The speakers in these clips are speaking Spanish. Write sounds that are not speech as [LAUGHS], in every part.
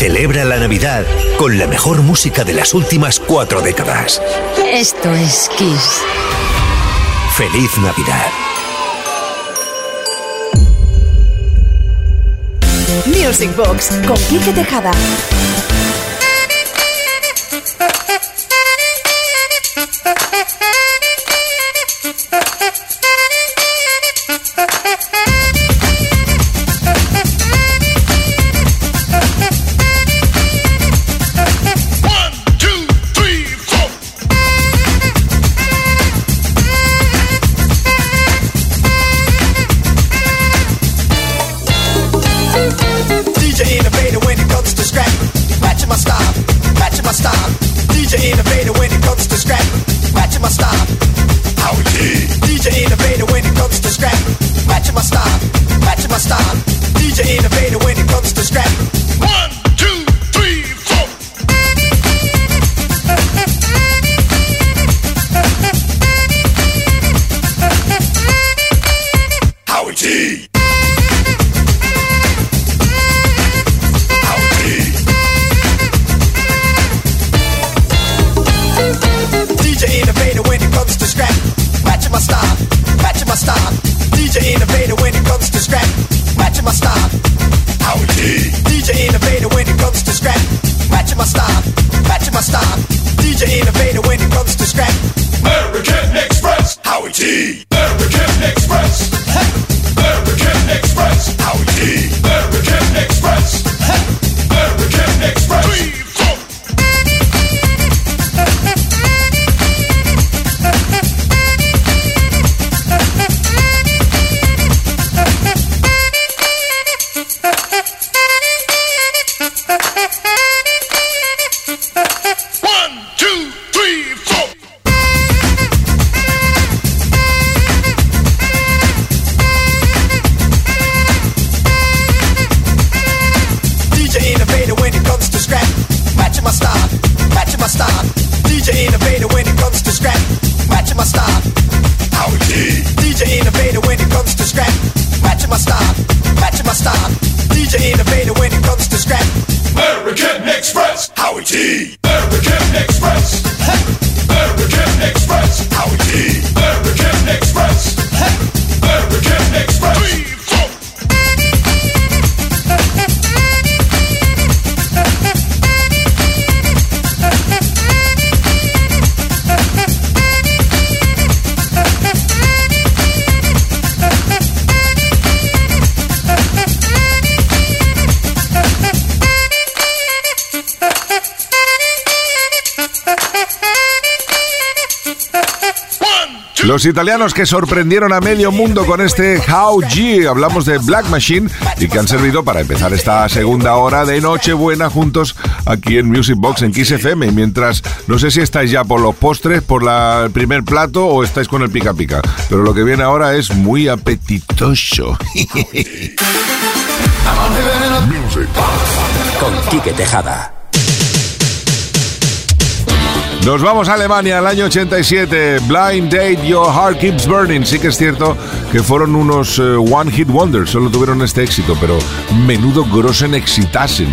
Celebra la Navidad con la mejor música de las últimas cuatro décadas. Esto es Kiss. Feliz Navidad. Music Box con Quique Tejada. Los italianos que sorprendieron a medio mundo con este How G, hablamos de Black Machine y que han servido para empezar esta segunda hora de Nochebuena juntos aquí en Music Box en Kiss FM. Mientras no sé si estáis ya por los postres, por el primer plato o estáis con el pica pica, pero lo que viene ahora es muy apetitoso. [LAUGHS] con Quique Tejada. Nos vamos a Alemania, al año 87. Blind Date, Your Heart Keeps Burning. Sí que es cierto que fueron unos eh, One Hit Wonders, solo tuvieron este éxito, pero menudo grosen exitasen.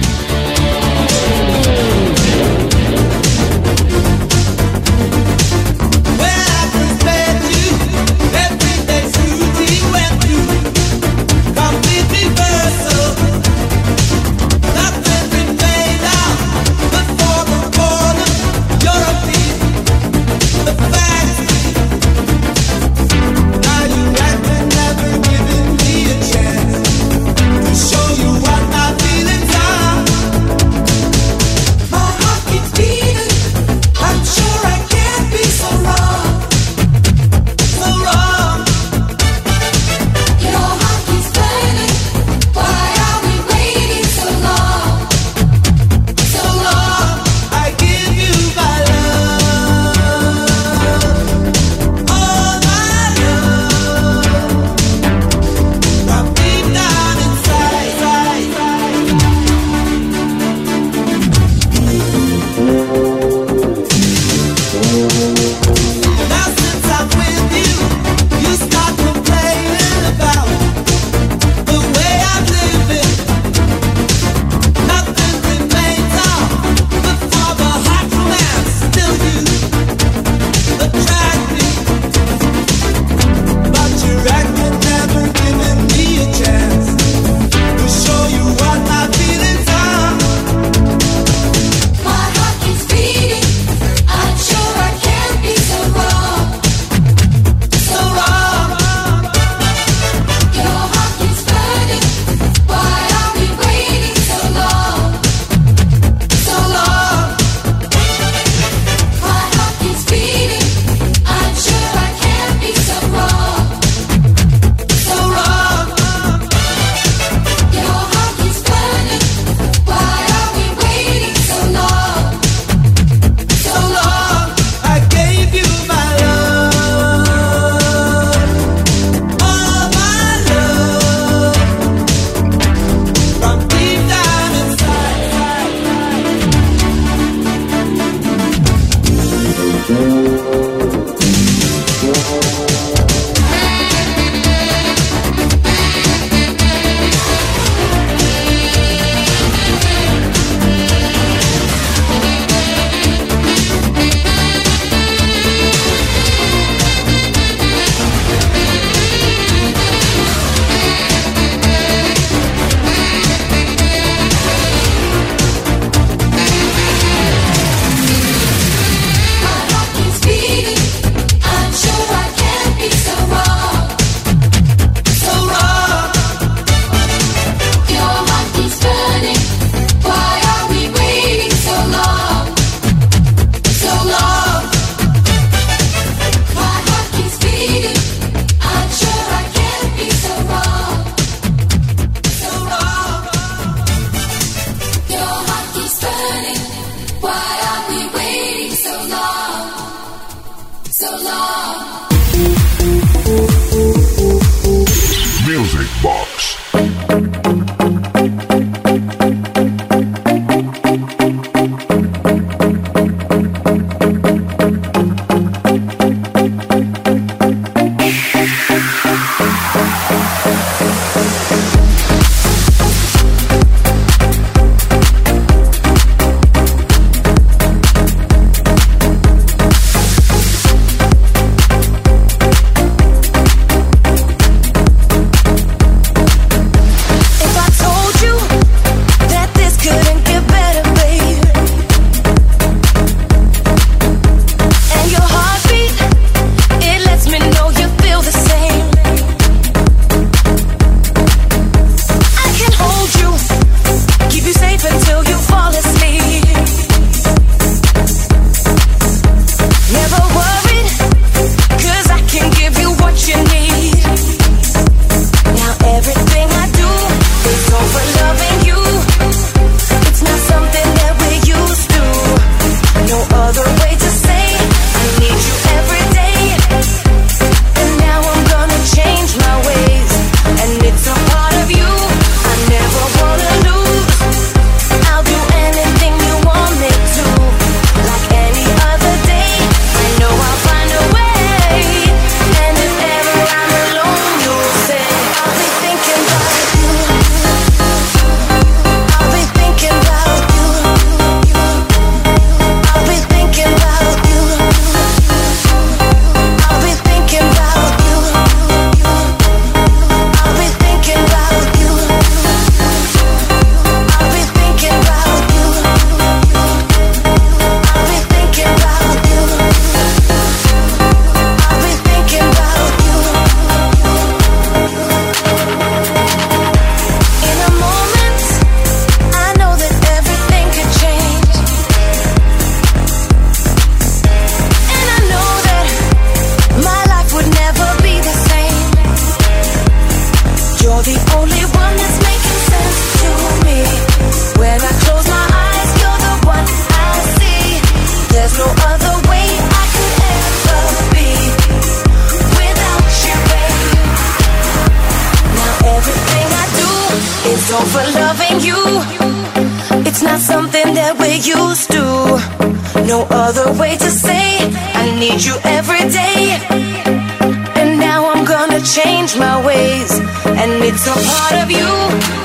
a part of you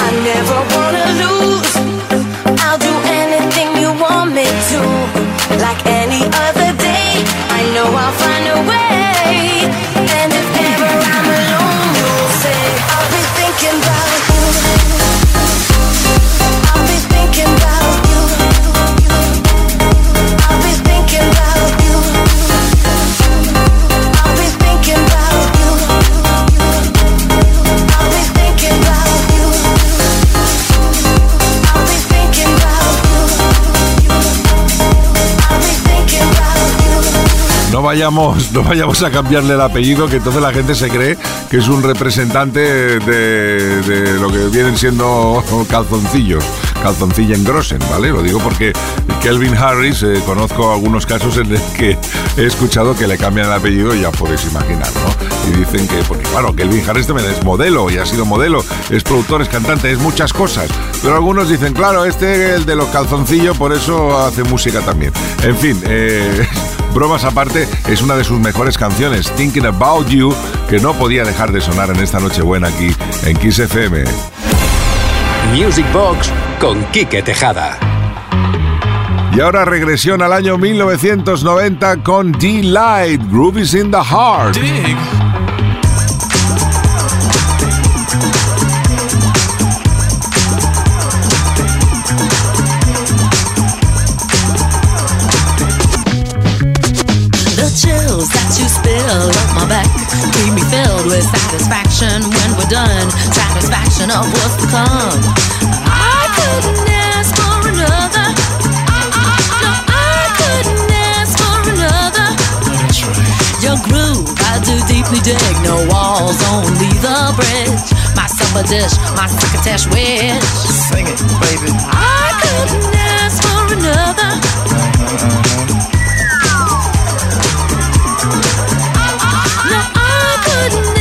I never want no vayamos a cambiarle el apellido, que entonces la gente se cree que es un representante de, lo que vienen siendo calzoncillos, calzoncilla en Grossen, ¿vale? Lo digo porque Kelvin Harris, eh, conozco algunos casos en los que he escuchado que le cambian el apellido ya podéis imaginar, ¿no? Y dicen que, porque claro, Kelvin Harris también es modelo y ha sido modelo, es productor, es cantante, es muchas cosas. Pero algunos dicen, claro, este el de los calzoncillos, por eso hace música también. En fin, eh, Bromas aparte, es una de sus mejores canciones, Thinking About You, que no podía dejar de sonar en esta Nochebuena aquí en Kiss FM. Music Box con Quique Tejada. Y ahora regresión al año 1990 con D-Light, Groove is in the Heart. With satisfaction when we're done. Satisfaction of what's to come. I couldn't ask for another. No, I couldn't ask for another. Your groove, I do deeply dig. No walls, only the bridge. My supper dish, my crocketesh wish. Sing it, baby. I couldn't ask for another. Uh-huh. good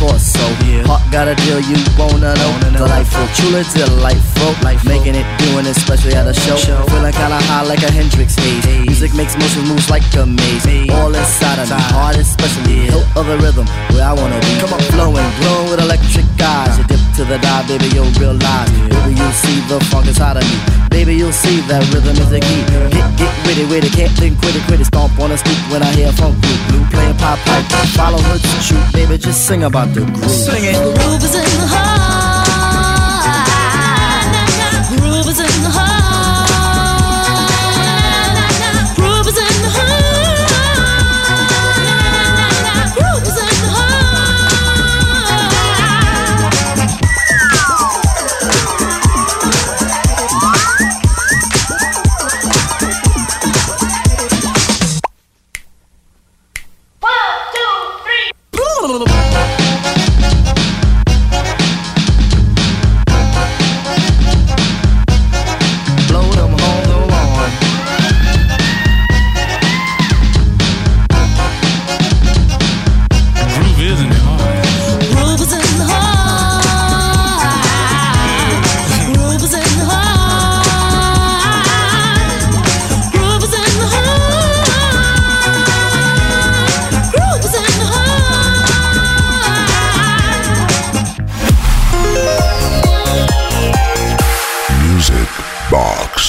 in this Heart got a deal you wanna know. Delightful, truly delightful. Making it, doing it, especially at a show. Feeling kinda high like a Hendrix haze. Music makes motion moves like a maze. All inside of me, heart especially. Hilt of the rhythm, where I wanna be. Come up flowing, glowing with electric eyes. You dip to the dive, baby, you'll realize. Baby, you'll see the funk inside of me. Baby, you'll see that rhythm is the key. Get, get witty, witty, can't think, quit it, quit it. Stomp on the stoop when I hear funk blue. Blue playing pop pipe, follow her to shoot. Baby, just sing about the groove. Sing. Groove is in the heart.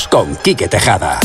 Con Quique Tejada.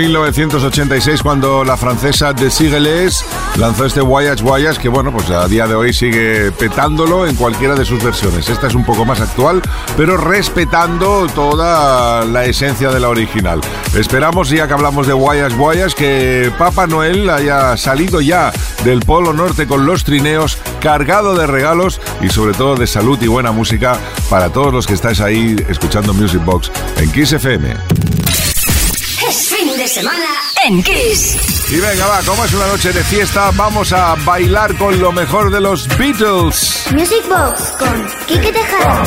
1986 cuando la francesa de Sigeles lanzó este Voyage Voyage que bueno, pues a día de hoy sigue petándolo en cualquiera de sus versiones. Esta es un poco más actual, pero respetando toda la esencia de la original. Esperamos, ya que hablamos de Voyage Voyage, que Papá Noel haya salido ya del Polo Norte con los trineos cargado de regalos y sobre todo de salud y buena música para todos los que estáis ahí escuchando Music Box en Kiss FM. Semana en Kiss. Y venga, va, como es una noche de fiesta, vamos a bailar con lo mejor de los Beatles. Music Box con Kike Tejada.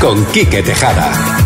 Con Quique Tejada.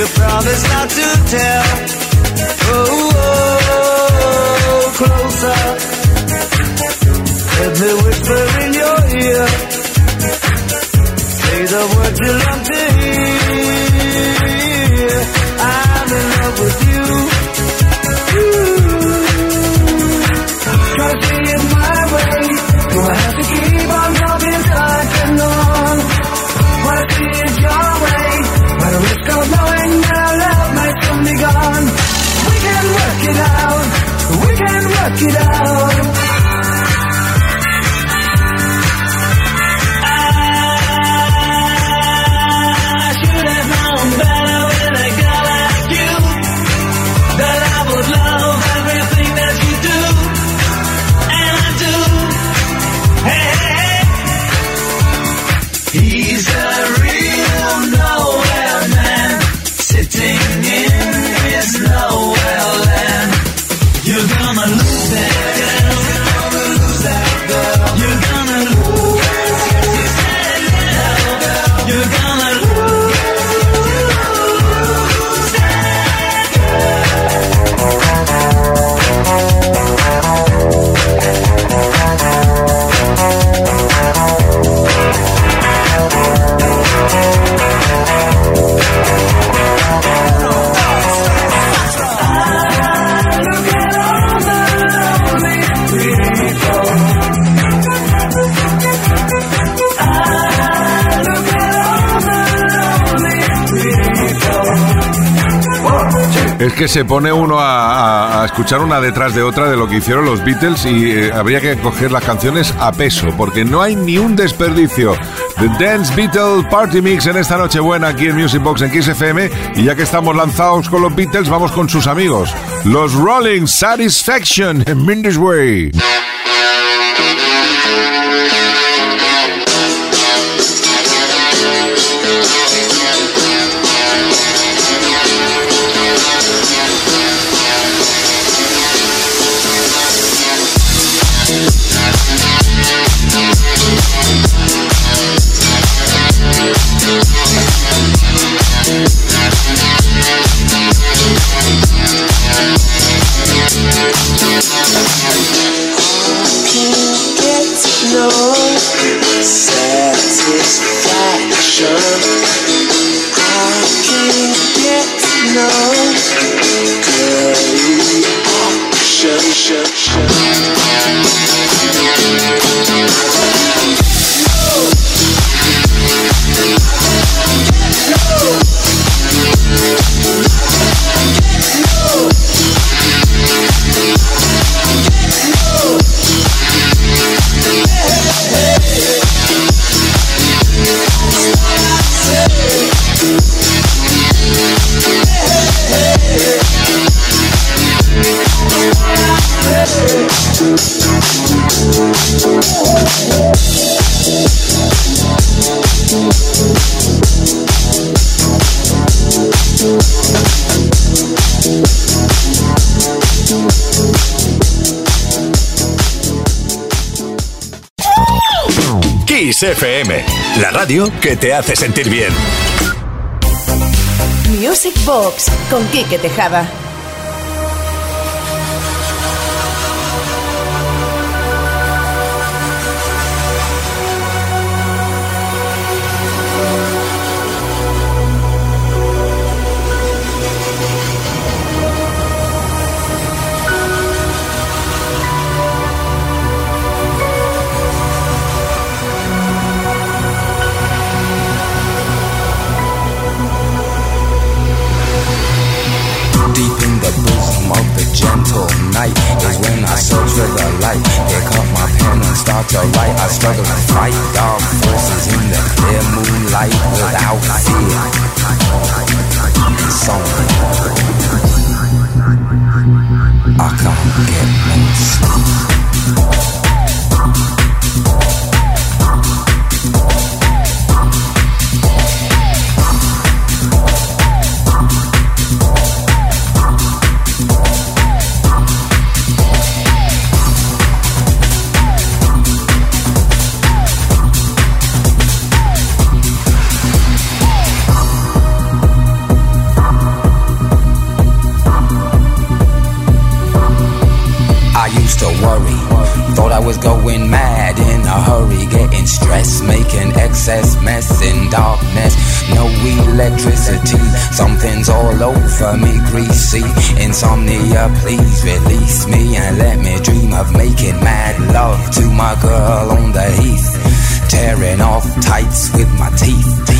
You promise not to tell? Oh, oh, closer. Let me whisper in your ear. Say the words you love to hear. I'm in love with se pone uno a, escuchar una detrás de otra de lo que hicieron los Beatles y eh, habría que coger las canciones a peso, porque no hay ni un desperdicio. The Dance Beatle Party Mix en esta noche buena aquí en Music Box en Kiss. Y ya que estamos lanzados con los Beatles, vamos con sus amigos, los Rolling Satisfaction en Mindy's Way. Que te hace sentir bien. Music Box con Quique Tejada. Gentle night is when I search for the light. Pick up my pen and start to write. I struggle to fight dark forces in the clear moonlight without fear. Song. I can't get no sleep. Mad in a hurry, getting stressed, making excess mess in darkness. No electricity, something's all over me, greasy. Insomnia, please release me and let me dream of making mad love to my girl on the heath tearing off tights with my teeth.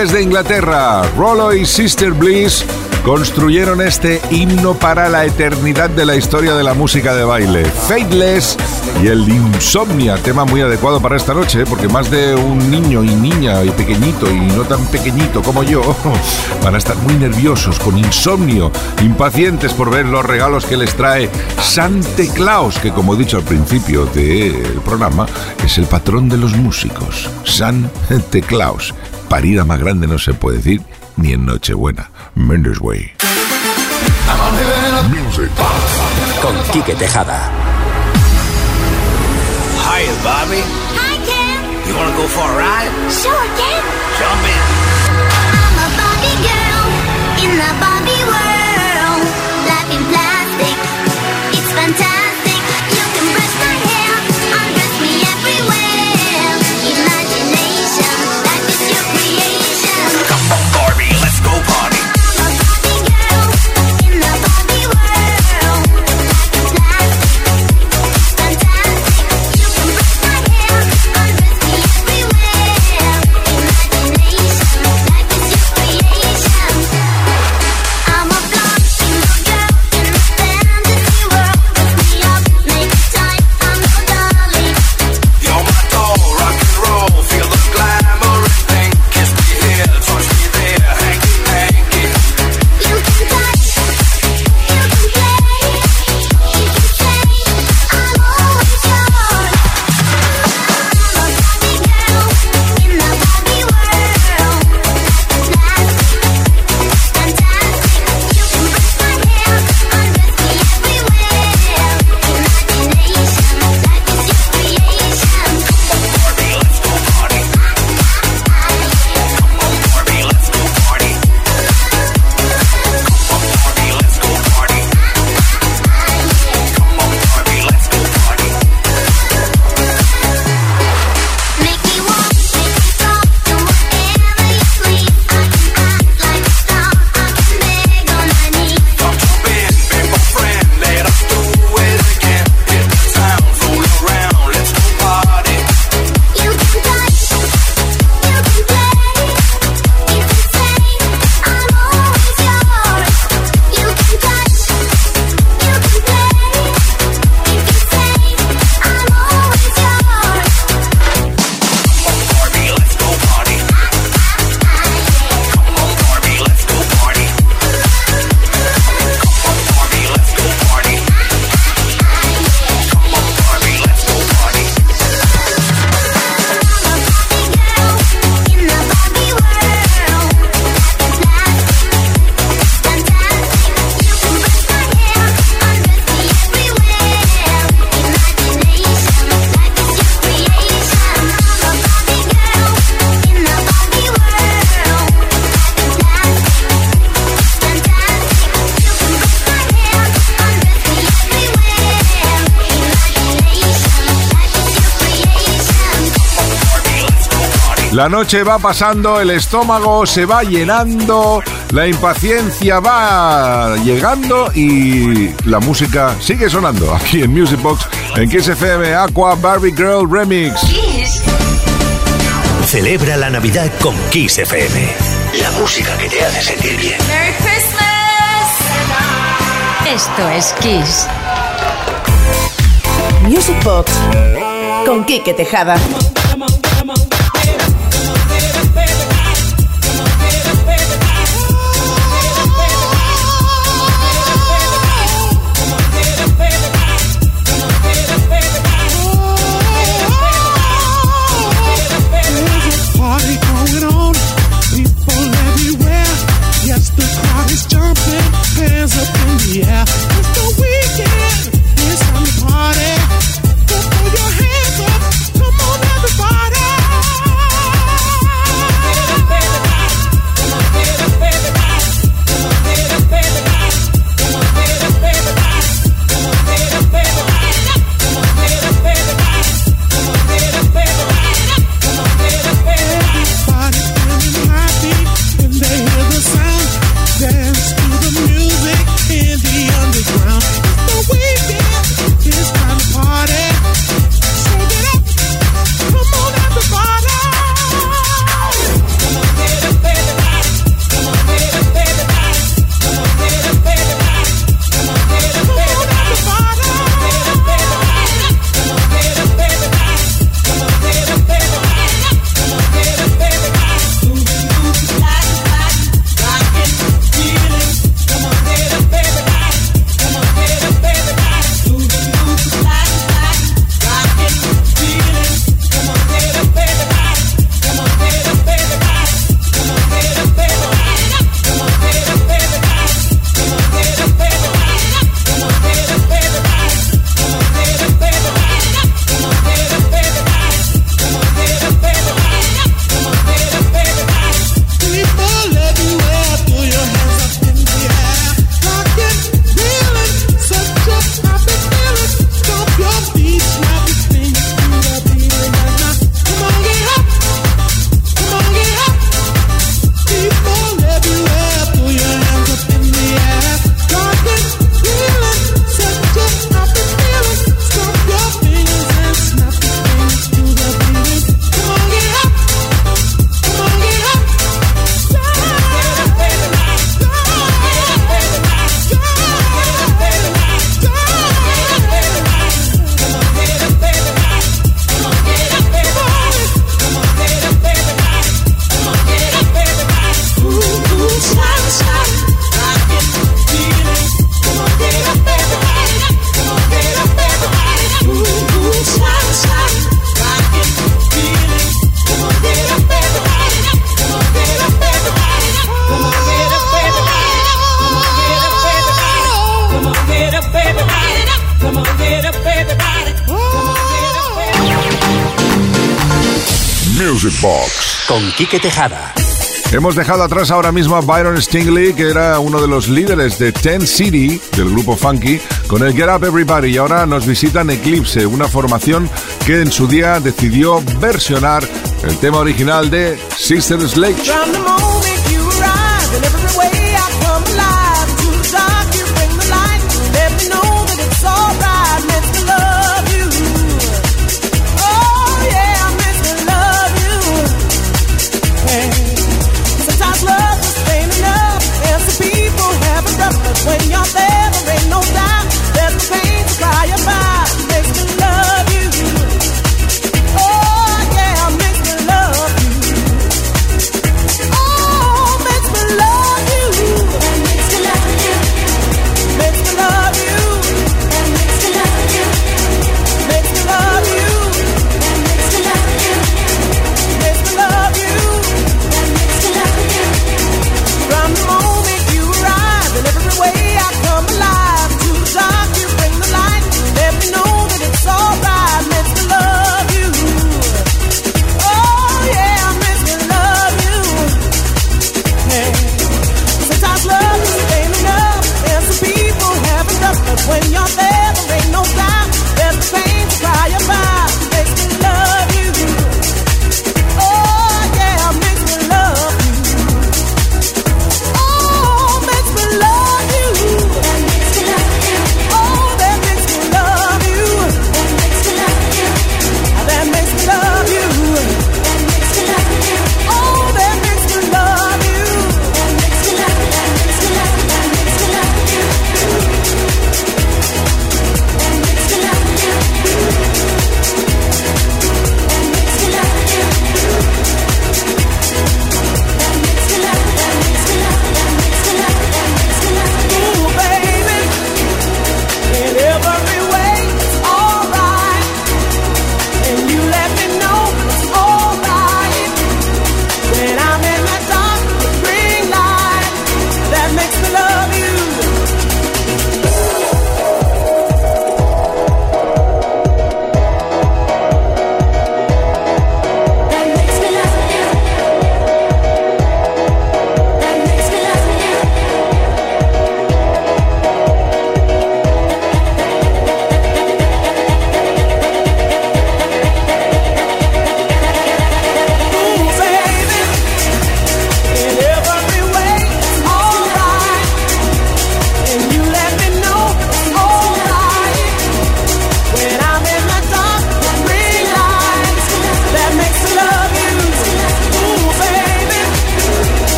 Desde Inglaterra, Rollo y Sister Bliss construyeron este himno para la eternidad de la historia de la música de baile. Fateless y el Insomnia, tema muy adecuado para esta noche, porque más de un niño y niña y pequeñito y no tan pequeñito como yo [LAUGHS] van a estar muy nerviosos, con insomnio, impacientes por ver los regalos que les trae Sante Claus, que como he dicho al principio del programa, es el patrón de los músicos. Sante Claus parida más grande no se puede decir ni en Nochebuena. Mendes Way. Con Quique Tejada. Hi, Bobby. Hi, Ken. You wanna go for a ride? Sure, Ken. Jump in. I'm a Barbie girl in the Barbie world. Life in plastic, it's fantastic. La noche va pasando, el estómago se va llenando, la impaciencia va llegando y la música sigue sonando aquí en Music Box, en Kiss FM, Aqua Barbie Girl Remix. Kiss. Celebra la Navidad con Kiss FM. La música que te hace sentir bien. Merry Christmas. Esto es Kiss. Music Box con Kike Tejada. Hemos dejado atrás ahora mismo a Byron Stingley, que era uno de los líderes de Ten City, del grupo Funky, con el Get Up Everybody. Y ahora nos visitan Eclipse, una formación que en su día decidió versionar el tema original de Sister Sledge.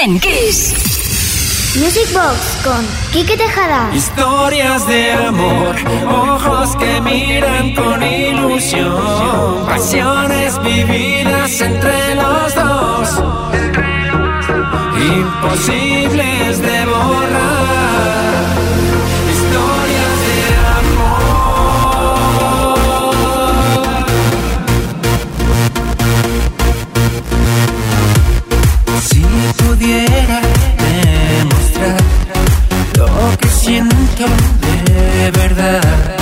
en Kiss. Music Box con Quique Tejada. Historias de amor, ojos que miran con ilusión, pasiones vividas entre los dos, imposibles de borrar de verdad.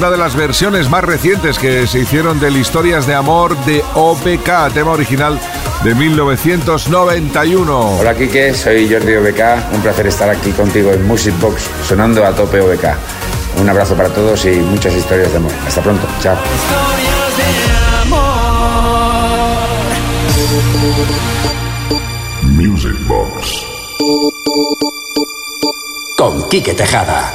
Una de las versiones más recientes que se hicieron de Historias de Amor de OPK, tema original de 1991. Hola Kike, soy Jordi OBK, un placer estar aquí contigo en Music Box, sonando a tope OBK. Un abrazo para todos y muchas historias de amor. Hasta pronto, chao. Historias de amor. Music Box. Con Quique Tejada.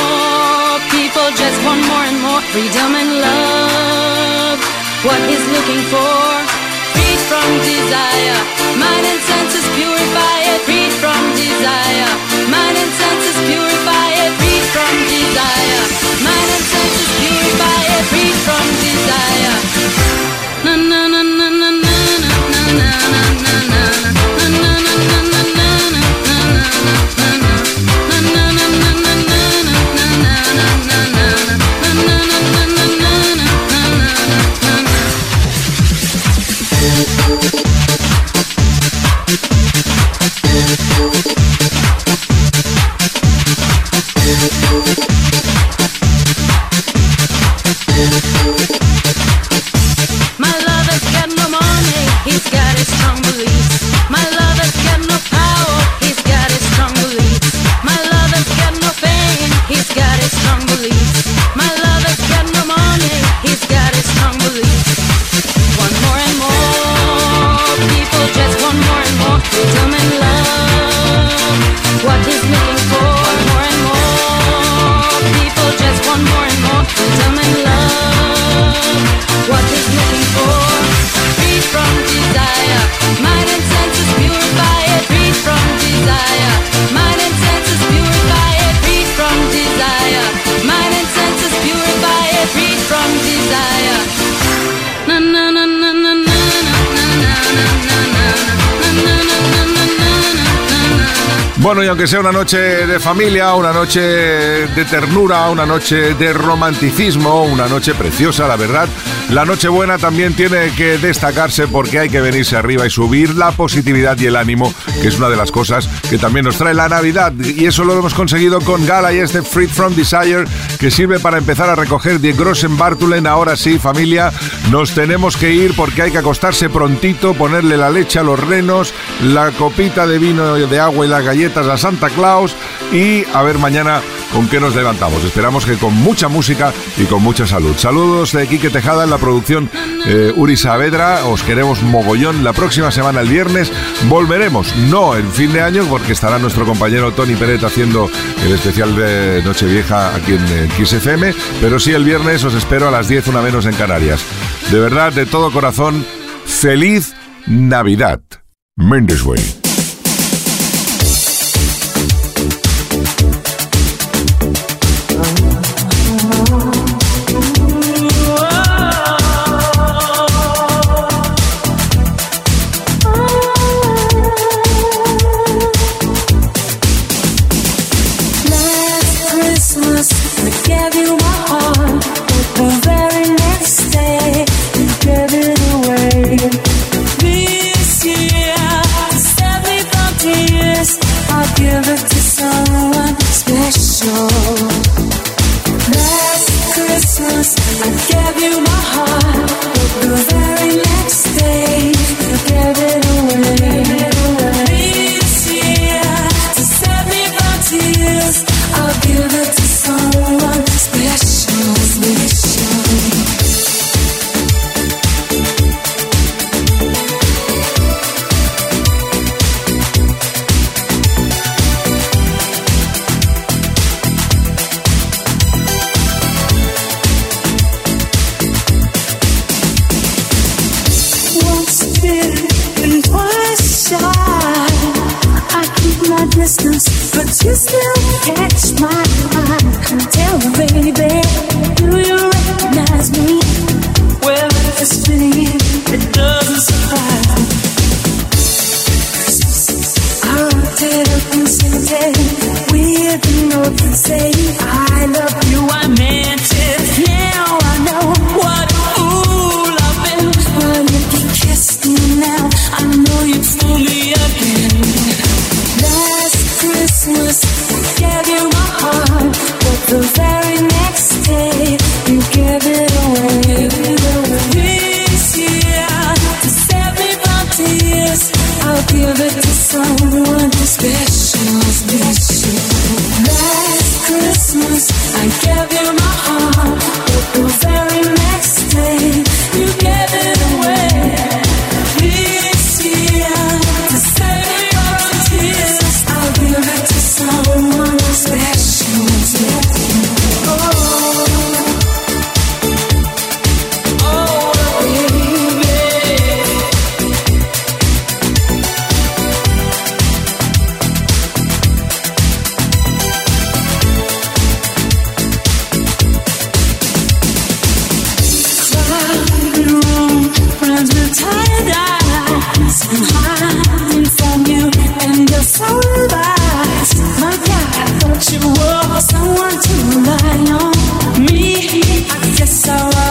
just want more and more freedom and love. What he's looking for, freed from desire, mind and senses purify it. Freed from desire, mind and senses Aunque sea una noche de familia, una noche de ternura, una noche de romanticismo, una noche preciosa, la verdad, la noche buena también tiene que destacarse porque hay que venirse arriba y subir la positividad y el ánimo, que es una de las cosas que también nos trae la Navidad. Y eso lo hemos conseguido con Gala y este Freed from Desire, que sirve para empezar a recoger de Grossen Bartulen. Ahora sí, familia, nos tenemos que ir porque hay que acostarse prontito, ponerle la leche a los renos, la copita de vino de agua y las galletas a Santa Claus y a ver mañana con qué nos levantamos. Esperamos que con mucha música y con mucha salud. Saludos de Quique Tejada en la producción eh, Uri Saavedra. Os queremos mogollón. La próxima semana, el viernes, volveremos. No en fin de año, porque estará nuestro compañero Tony Peret haciendo el especial de Nochevieja aquí en eh, Kiss FM. Pero sí, el viernes os espero a las 10, una menos en Canarias. De verdad, de todo corazón, feliz Navidad. Mendes. how I